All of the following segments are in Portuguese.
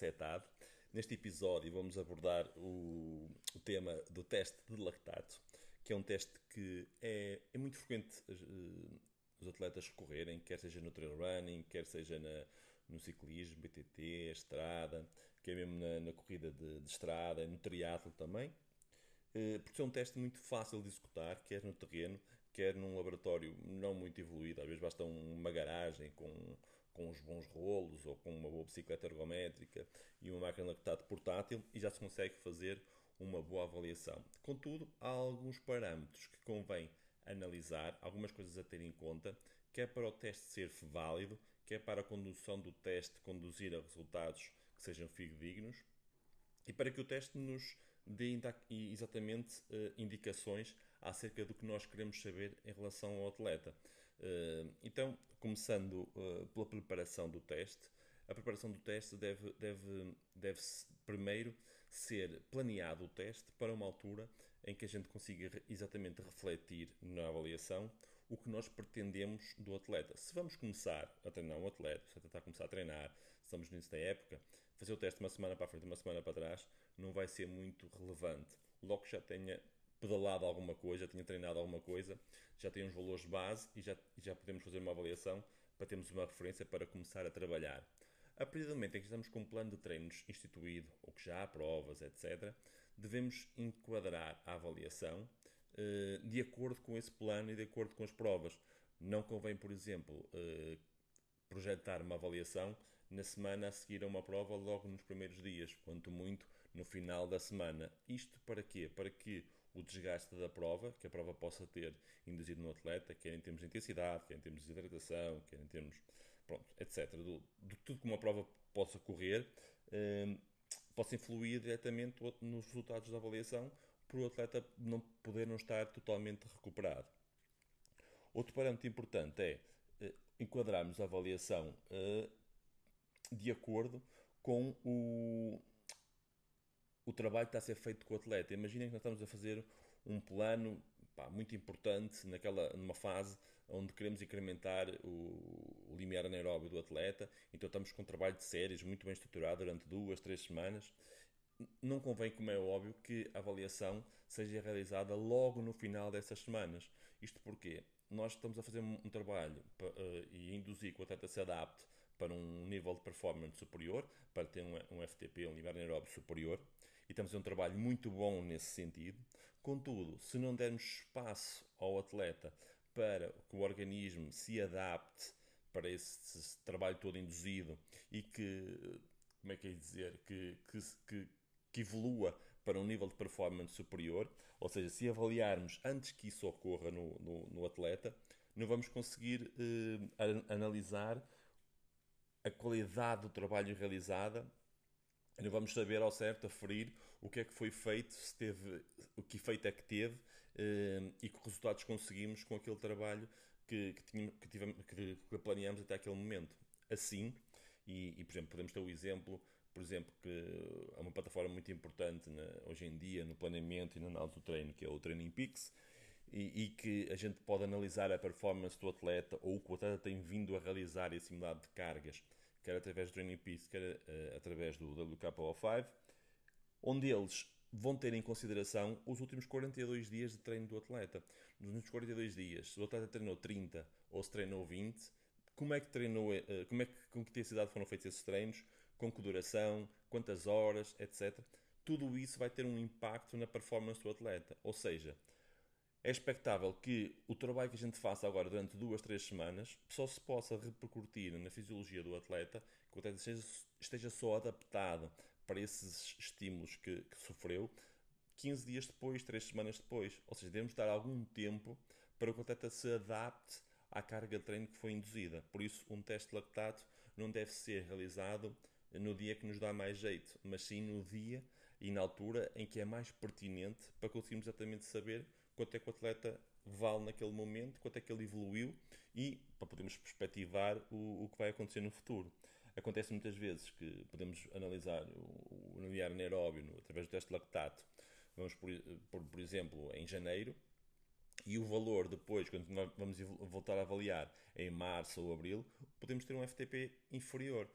novo episódio do podcast do CETAD. Neste episódio vamos abordar o, o tema do teste de lactato, que é um teste que é, é muito frequente uh, os atletas recorrerem, quer seja no trail running, quer seja na, no ciclismo, BTT, estrada, quer mesmo na, na corrida de, de, estrada, no triatlo também, uh, porque é um teste muito fácil de executar, quer no terreno, quer num laboratório não muito evoluído, às vezes basta uma garagem com, com uns bons rolos ou com uma boa bicicleta ergométrica e uma máquina de portátil e já se consegue fazer uma boa avaliação. Contudo, há alguns parâmetros que convém analisar, algumas coisas a ter em conta, quer para o teste ser válido, quer para a condução do teste conduzir a resultados que sejam fidedignos e para que o teste nos dê exatamente uh, indicações acerca do que nós queremos saber em relação ao atleta. Uh, então, começando uh, pela preparação do teste, a preparação do teste deve, deve, deve primeiro ser planeado o teste para uma altura em que a gente consiga exatamente refletir na avaliação o que nós pretendemos do atleta. Se vamos começar a treinar um atleta, se a começar a treinar, estamos nisso da época, fazer o teste uma semana para a frente, uma semana para trás, não vai ser muito relevante. Logo que já tenha pedalado alguma coisa, já tenha treinado alguma coisa, já tem uns valores base e já, já podemos fazer uma avaliação para termos uma referência para começar a trabalhar. A partir do momento em que estamos com um plano de treinos instituído, ou que já há provas, etc., devemos enquadrar a avaliação eh, de acordo com esse plano e de acordo com as provas. Não convém, por exemplo, eh, projetar uma avaliação na semana a seguir a uma prova logo nos primeiros dias, quanto muito no final da semana. Isto para quê? Para que o desgaste da prova, que a prova possa ter induzido no atleta, quer em termos de intensidade, quer em termos de hidratação, quer em termos, pronto, etc., do, de tudo que uma prova possa correr, eh, possa influir diretamente nos resultados da avaliação, por o atleta não poder não estar totalmente recuperado. Outro parâmetro importante é eh, enquadrarmos a avaliação eh, de acordo com o, o trabalho que está a ser feito com o atleta. Imaginem que nós estamos a fazer um plano pá, muito importante naquela, numa fase onde queremos incrementar o, o limiar anaeróbio do atleta, então estamos com um trabalho de séries muito bem estruturado durante duas, três semanas. Não convém, como é óbvio, que a avaliação seja realizada logo no final dessas semanas. Isto porque nós estamos a fazer um, trabalho uh, e induzir que o atleta se adapte para um nível de performance superior, para ter um, um FTP, um limiar anaeróbio superior, e estamos a um trabalho muito bom nesse sentido. Contudo, se não dermos espaço ao atleta para que o organismo se adapte para esse, trabalho todo induzido e que, como é que é dizer, que, que, que evolua para um nível de performance superior, ou seja, se avaliarmos antes que isso ocorra no, no, no atleta, não vamos conseguir eh, analisar a qualidade do trabalho realizado não vamos saber ao certo aferir o que é que foi feito, se teve, o que efeito é que teve eh, e que resultados conseguimos com aquele trabalho que, que, tínhamos, que, tivemos, que, que planeamos até aquele momento. Assim, e, e, por exemplo, podemos ter o exemplo, por exemplo, que é uma plataforma muito importante na, hoje em dia no planeamento e na análise do treino, que é o Training Peaks, e, e, que a gente pode analisar a performance do atleta ou o que o atleta tem vindo a realizar e a de cargas, quer através do Training Peaks, quer uh, através do WKO5, onde eles vão ter em consideração os últimos 42 dias de treino do atleta. Nos últimos 42 dias, se o atleta treinou 30 ou se treinou 20, como é que treinou, uh, como é que, com que intensidade foram feitos esses treinos, com que duração, quantas horas, etc. Tudo isso vai ter um impacto na performance do atleta. Ou seja, é expectável que o trabalho que a gente faça agora durante duas, três semanas só se possa repercutir na fisiologia do atleta, que o atleta esteja, esteja só adaptado para esses estímulos que, que, sofreu 15 dias depois, 3 semanas depois. Ou seja, devemos dar algum tempo para que o atleta se adapte à carga de treino que foi induzida. Por isso, um teste de lactato não deve ser realizado no dia que nos dá mais jeito, mas sim no dia e na altura em que é mais pertinente para conseguirmos exatamente saber quanto é que o atleta vale naquele momento, quanto é que ele evoluiu e para podermos perspectivar o, o que vai acontecer no futuro. Acontece muitas vezes que podemos analisar o, o anaeróbio através do teste de lactato, vamos por, por, por exemplo em janeiro, e o valor depois, quando vamos voltar a avaliar em março ou abril, podemos ter um FTP inferior.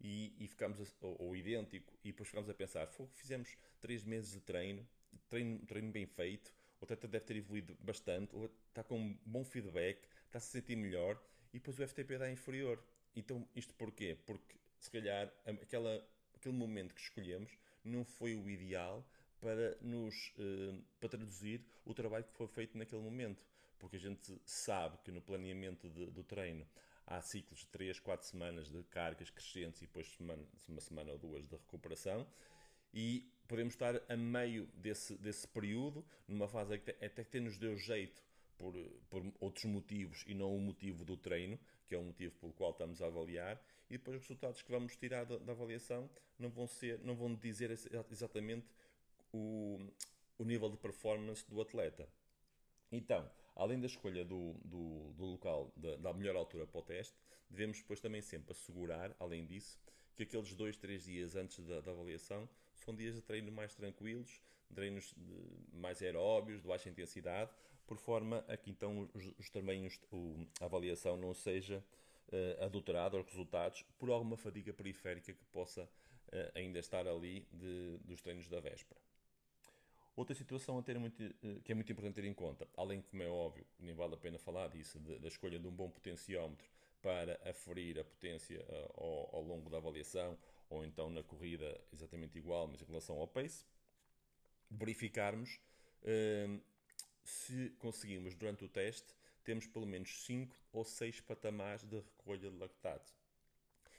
E, e ficamos, ou, ou, idêntico, e depois ficamos a pensar, fizemos 3 meses de treino, treino, treino bem feito, o deve ter evoluído bastante, está com um bom feedback, está a se sentir melhor, e depois o FTP dá inferior. Então, isto porquê? Porque, se calhar, aquela, aquele momento que escolhemos não foi o ideal para nos eh, para traduzir o trabalho que foi feito naquele momento. Porque a gente sabe que no planeamento de, do treino há ciclos de 3, 4 semanas de cargas crescentes e depois semana, uma semana ou duas de recuperação e podemos estar a meio desse, desse período, numa fase que até que nos deu jeito por, por outros motivos e não o motivo do treino, que é o motivo pelo qual estamos a avaliar, e depois os resultados que vamos tirar da, da avaliação não vão, ser, não vão dizer exatamente o, o nível de performance do atleta. Então, além da escolha do, do, do local, da, da, melhor altura para o teste, devemos depois também sempre assegurar, além disso, que aqueles dois, três dias antes da, da avaliação são dias de treino mais tranquilos, treinos mais aeróbios, de baixa intensidade, por forma a que então os, os tamanhos, o, a avaliação não seja uh, adulterada aos resultados por alguma fadiga periférica que possa uh, ainda estar ali de, dos treinos da véspera. Outra situação a ter muito, uh, que é muito importante ter em conta, além de como é óbvio, nem vale a pena falar disso, de, da escolha de um bom potenciómetro para aferir a potência ao, ao longo da avaliação ou então na corrida exatamente igual, mas em relação ao pace, verificarmos uh, se conseguimos durante o teste temos pelo menos 5 ou 6 patamares de recolha de lactato.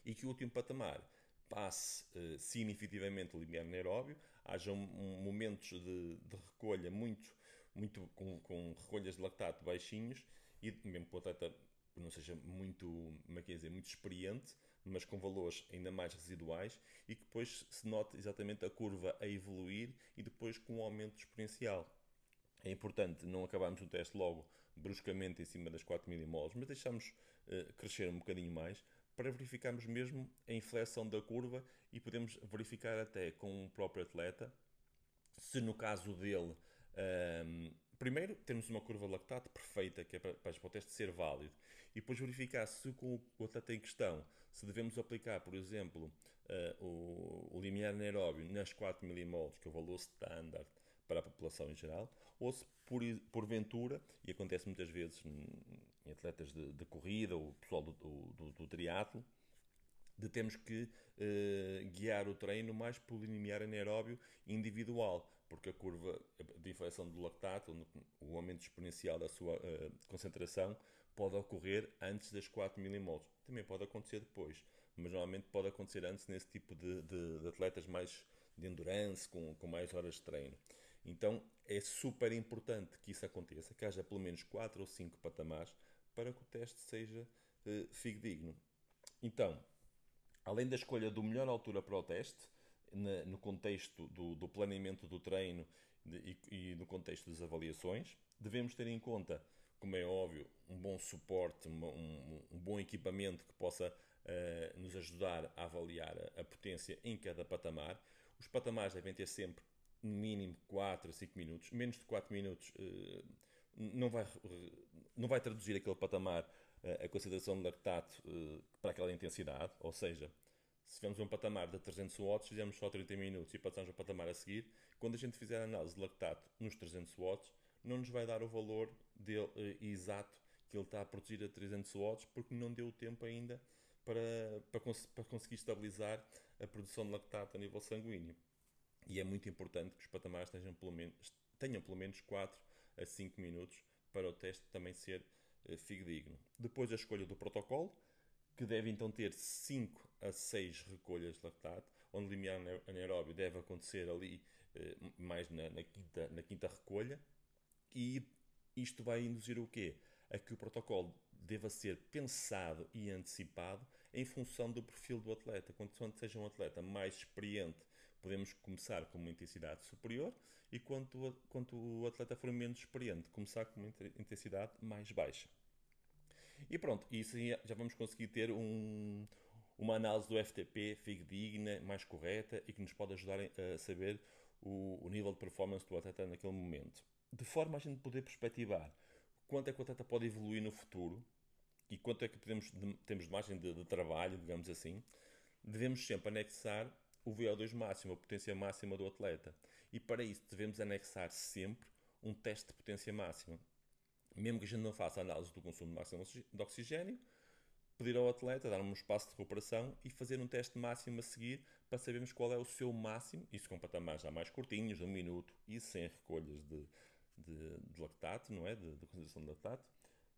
E que o último patamar passe uh, significativamente o limiar anaeróbio, haja momentos de, de, recolha muito, muito com, com, recolhas de lactato baixinhos e mesmo que o atleta não seja muito, como é que é dizer, muito experiente, mas com valores ainda mais residuais e que depois se note exatamente a curva a evoluir e depois com um aumento exponencial. É importante não acabarmos o teste logo bruscamente em cima das 4 milimoles, mas deixamos uh, crescer um bocadinho mais para verificarmos mesmo a inflexão da curva e podemos verificar até com o próprio atleta se no caso dele um, primeiro temos uma curva lactato perfeita que é para, para o teste ser válido. E depois verificar se com o atleta em questão se devemos aplicar, por exemplo, uh, o, o limiar anaeróbio nas 4 milimoles, que é o valor standard para a população em geral, ou se por, porventura, e acontece muitas vezes em atletas de, de corrida ou pessoal do, do, do triatlo, de termos que uh, guiar o treino mais por limiar anaeróbio individual, porque a curva de inflexão do lactato, o aumento exponencial da sua uh, concentração, pode ocorrer antes das 4 milimoles. Também pode acontecer depois, mas normalmente pode acontecer antes nesse tipo de, de, de atletas mais de endurance, com, com mais horas de treino. Então é super importante que isso aconteça, que haja pelo menos 4 ou 5 patamares para que o teste seja uh, fidedigno. Então, além da escolha do melhor altura para o teste, na, no contexto do, do, planeamento do treino de, e, e, no contexto das avaliações, devemos ter em conta como é óbvio, um bom suporte, um, um, um bom equipamento que possa uh, nos ajudar a avaliar a, a, potência em cada patamar. Os patamares devem ter sempre no mínimo 4 a 5 minutos. Menos de 4 minutos uh, não, vai, não vai traduzir aquele patamar uh, a consideração de lactato para aquela intensidade. Ou seja, se tivermos um patamar de 300 watts, fizemos só 30 minutos e passamos ao patamar a seguir. Quando a gente fizer a análise de lactato nos 300 watts, não nos vai dar o valor dele, uh, exato que ele está a produzir a 300 watts porque não deu tempo ainda para, para, cons para conseguir estabilizar a produção de lactato a nível sanguíneo. E é muito importante que os patamares tenham pelo menos, tenham pelo menos 4 a 5 minutos para o teste também ser uh, fidedigno. Depois a escolha do protocolo, que deve então ter 5 a 6 recolhas de lactato, onde o limiar anaeróbio deve acontecer ali uh, mais na, na, quinta, na quinta recolha, e isto vai induzir o quê? A que o protocolo deva ser pensado e antecipado em função do perfil do atleta. Quando seja um atleta mais experiente, podemos começar com uma intensidade superior e quando, quando o atleta for menos experiente, começar com uma intensidade mais baixa. E pronto, isso já vamos conseguir ter um, uma análise do FTP fidedigna, mais correta e que nos pode ajudar a saber o, o nível de performance do atleta naquele momento de forma a gente poder perspectivar quanto é que o atleta pode evoluir no futuro e quanto é que podemos, de, temos de margem de, de trabalho, digamos assim, devemos sempre anexar o VO2 máximo, a potência máxima do atleta. E para isso devemos anexar sempre um teste de potência máxima. Mesmo que a gente não faça análise do consumo máximo de oxigênio, pedir ao atleta dar um espaço de recuperação e fazer um teste máximo a seguir para sabermos qual é o seu máximo, isso com patamares já mais curtinhos, um minuto, e sem recolhas de, de, de lactato, não é? De, de concentração de lactato,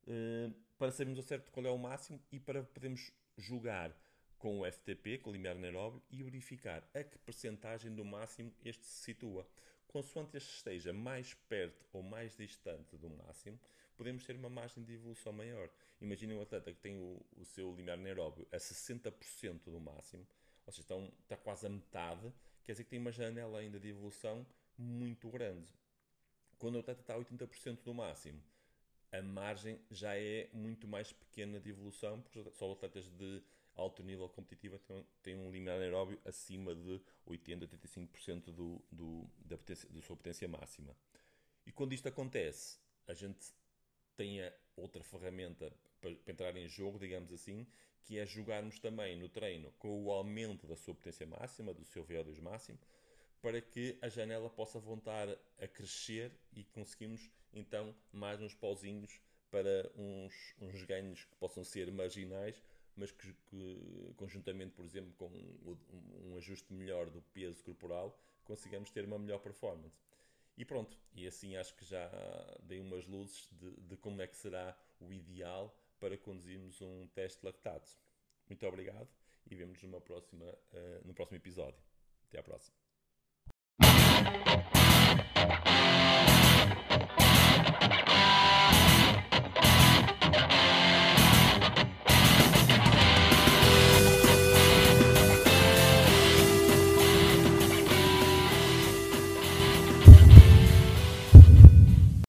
uh, para sabermos ao certo qual é o máximo e para podermos julgar com o FTP, com o limiar anaeróbio, e verificar a que percentagem do máximo este se situa. Consoante este esteja mais perto ou mais distante do máximo, podemos ter uma margem de evolução maior. Imaginem um atleta que tem o, o seu limiar anaeróbio a 60% do máximo, ou seja, está, está quase a metade, quer dizer que tem uma janela ainda de evolução muito grande. Quando o atleta está a 80% do máximo, a margem já é muito mais pequena de evolução, porque só atletas de alto nível competitivo têm um limiar aeróbio acima de 80, 85% do, do, da, potência, da sua potência máxima. E quando isto acontece, a gente tem outra ferramenta para, para entrar em jogo, digamos assim, que é jogarmos também no treino com o aumento da sua potência máxima, do seu VO2 máximo, para que a janela possa voltar a crescer e conseguimos então mais uns pauzinhos para uns, uns ganhos que possam ser marginais, mas que, que conjuntamente, por exemplo, com um, um, ajuste melhor do peso corporal, consigamos ter uma melhor performance. E pronto, e assim acho que já dei umas luzes de, de como é que será o ideal para conduzirmos um teste lactato. Muito obrigado e vemos numa próxima, uh, no próximo episódio. Até à próxima.